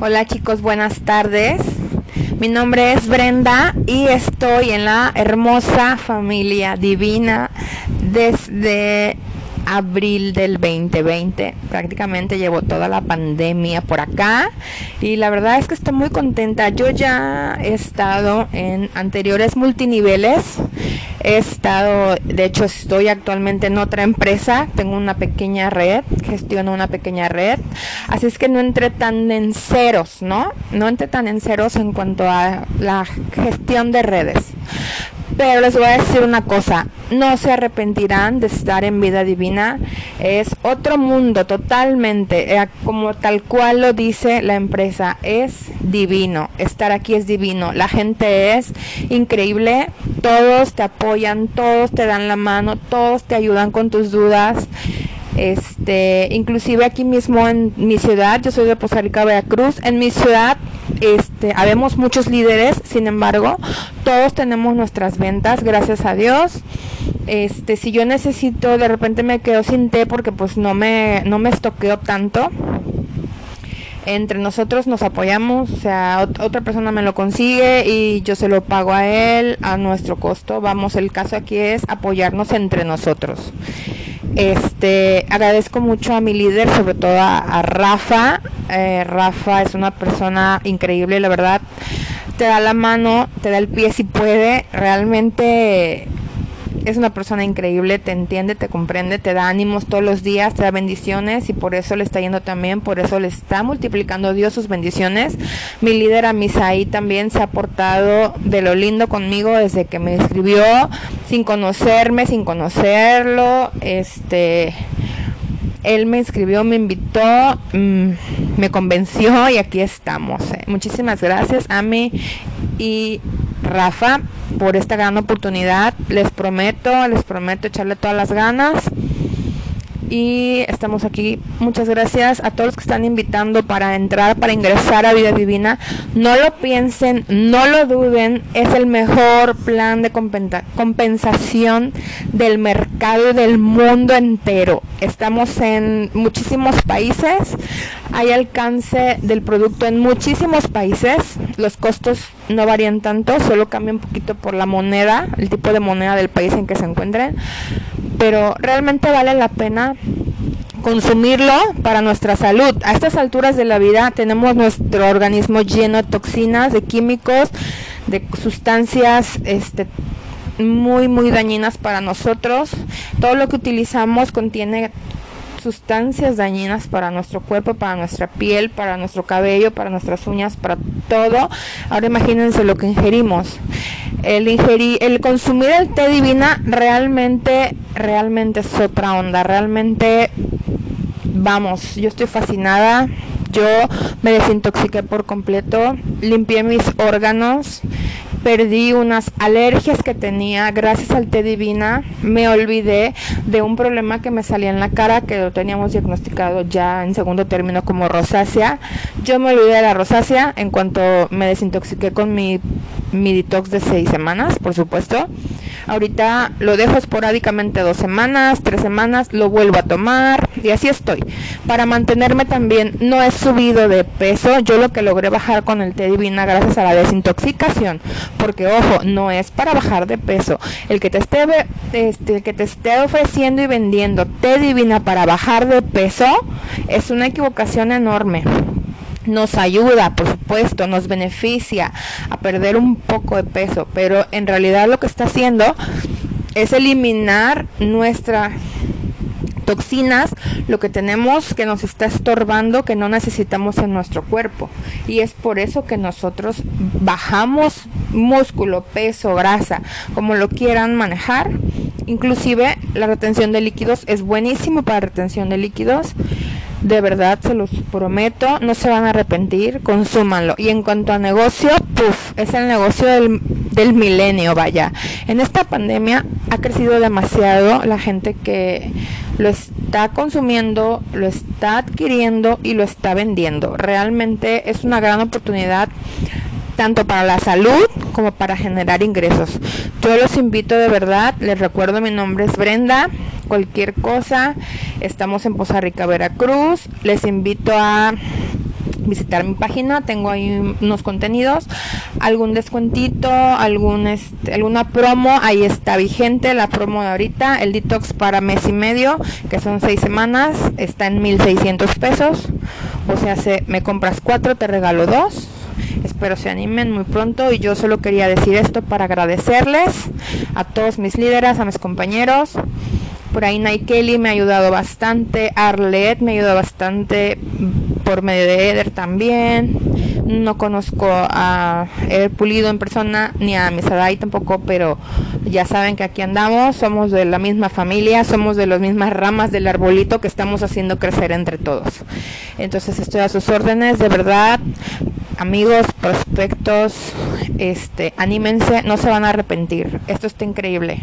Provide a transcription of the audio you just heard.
Hola chicos, buenas tardes. Mi nombre es Brenda y estoy en la hermosa familia divina desde abril del 2020. Prácticamente llevo toda la pandemia por acá y la verdad es que estoy muy contenta. Yo ya he estado en anteriores multiniveles. He estado, de hecho estoy actualmente en otra empresa, tengo una pequeña red, gestiono una pequeña red, así es que no entré tan en ceros, ¿no? No entré tan en ceros en cuanto a la gestión de redes. Pero les voy a decir una cosa, no se arrepentirán de estar en vida divina. Es otro mundo totalmente, eh, como tal cual lo dice la empresa, es divino. Estar aquí es divino. La gente es increíble, todos te apoyan, todos te dan la mano, todos te ayudan con tus dudas. Este, inclusive aquí mismo en mi ciudad, yo soy de Poza Rica, Veracruz, en mi ciudad este, habemos muchos líderes, sin embargo, todos tenemos nuestras ventas, gracias a Dios. Este, si yo necesito, de repente me quedo sin té porque pues no me, no me estoqueo tanto. Entre nosotros nos apoyamos, o sea, otra persona me lo consigue y yo se lo pago a él a nuestro costo. Vamos, el caso aquí es apoyarnos entre nosotros. Este, agradezco mucho a mi líder, sobre todo a, Rafa. Eh, Rafa es una persona increíble, la verdad. Te da la mano, te da el pie si puede. Realmente es una persona increíble, te entiende, te comprende, te da ánimos todos los días, te da bendiciones y por eso le está yendo también, por eso le está multiplicando Dios sus bendiciones. Mi líder Amisaí también se ha portado de lo lindo conmigo desde que me escribió, sin conocerme, sin conocerlo, este él me escribió, me invitó, mm, me convenció y aquí estamos. Eh. Muchísimas gracias, Ami y Rafa, por esta gran oportunidad. Les prometo, les prometo echarle todas las ganas y estamos aquí. Muchas gracias a todos los que están invitando para entrar, para ingresar a Vida Divina. No lo piensen, no lo duden, es el mejor plan de compensación del mercado y del mundo entero. Estamos en muchísimos países, hay alcance del producto en muchísimos países, los costos no varían tanto, solo cambia un poquito por la moneda, el tipo de moneda del país en que se encuentren pero realmente vale la pena consumirlo para nuestra salud. A estas alturas de la vida tenemos nuestro organismo lleno de toxinas, de químicos, de sustancias este muy muy dañinas para nosotros. Todo lo que utilizamos contiene sustancias dañinas para nuestro cuerpo, para nuestra piel, para nuestro cabello, para nuestras uñas, para todo. Ahora imagínense lo que ingerimos. El ingerir, el consumir el té divina realmente, realmente es otra onda. Realmente, vamos, yo estoy fascinada. Yo me desintoxiqué por completo, limpié mis órganos, perdí unas alergias que tenía gracias al té divina. Me olvidé de un problema que me salía en la cara que lo teníamos diagnosticado ya en segundo término como rosácea. Yo me olvidé de la rosácea en cuanto me desintoxiqué con mi, mi detox de seis semanas, por supuesto. Ahorita lo dejo esporádicamente dos semanas, tres semanas, lo vuelvo a tomar y así estoy. Para mantenerme también no he subido de peso. Yo lo que logré bajar con el té divina gracias a la desintoxicación. Porque ojo, no es para bajar de peso. El que te esté, este, que te esté ofreciendo y vendiendo té divina para bajar de peso es una equivocación enorme nos ayuda, por supuesto, nos beneficia a perder un poco de peso, pero en realidad lo que está haciendo es eliminar nuestras toxinas, lo que tenemos que nos está estorbando, que no necesitamos en nuestro cuerpo. Y es por eso que nosotros bajamos músculo, peso, grasa, como lo quieran manejar. Inclusive la retención de líquidos es buenísimo para retención de líquidos de verdad se los prometo, no se van a arrepentir, consúmanlo. Y en cuanto a negocio, puff, es el negocio del, del milenio, vaya. En esta pandemia ha crecido demasiado la gente que lo está consumiendo, lo está adquiriendo y lo está vendiendo. Realmente es una gran oportunidad tanto para la salud como para generar ingresos. Yo los invito de verdad, les recuerdo mi nombre es Brenda, cualquier cosa, estamos en Poza Rica, Veracruz, les invito a visitar mi página, tengo ahí unos contenidos, algún descuentito, algún este, alguna promo, ahí está vigente la promo de ahorita, el detox para mes y medio, que son seis semanas, está en 1600 pesos, o sea, se, me compras cuatro, te regalo dos. Espero se animen muy pronto y yo solo quería decir esto para agradecerles a todos mis líderes, a mis compañeros, por ahí Kelly me ha ayudado bastante. Arlette me ha ayudado bastante por medio de Eder también. No conozco a Eder Pulido en persona ni a Misadai tampoco, pero ya saben que aquí andamos. Somos de la misma familia, somos de las mismas ramas del arbolito que estamos haciendo crecer entre todos. Entonces estoy a sus órdenes, de verdad. Amigos, prospectos, este, anímense, no se van a arrepentir. Esto está increíble.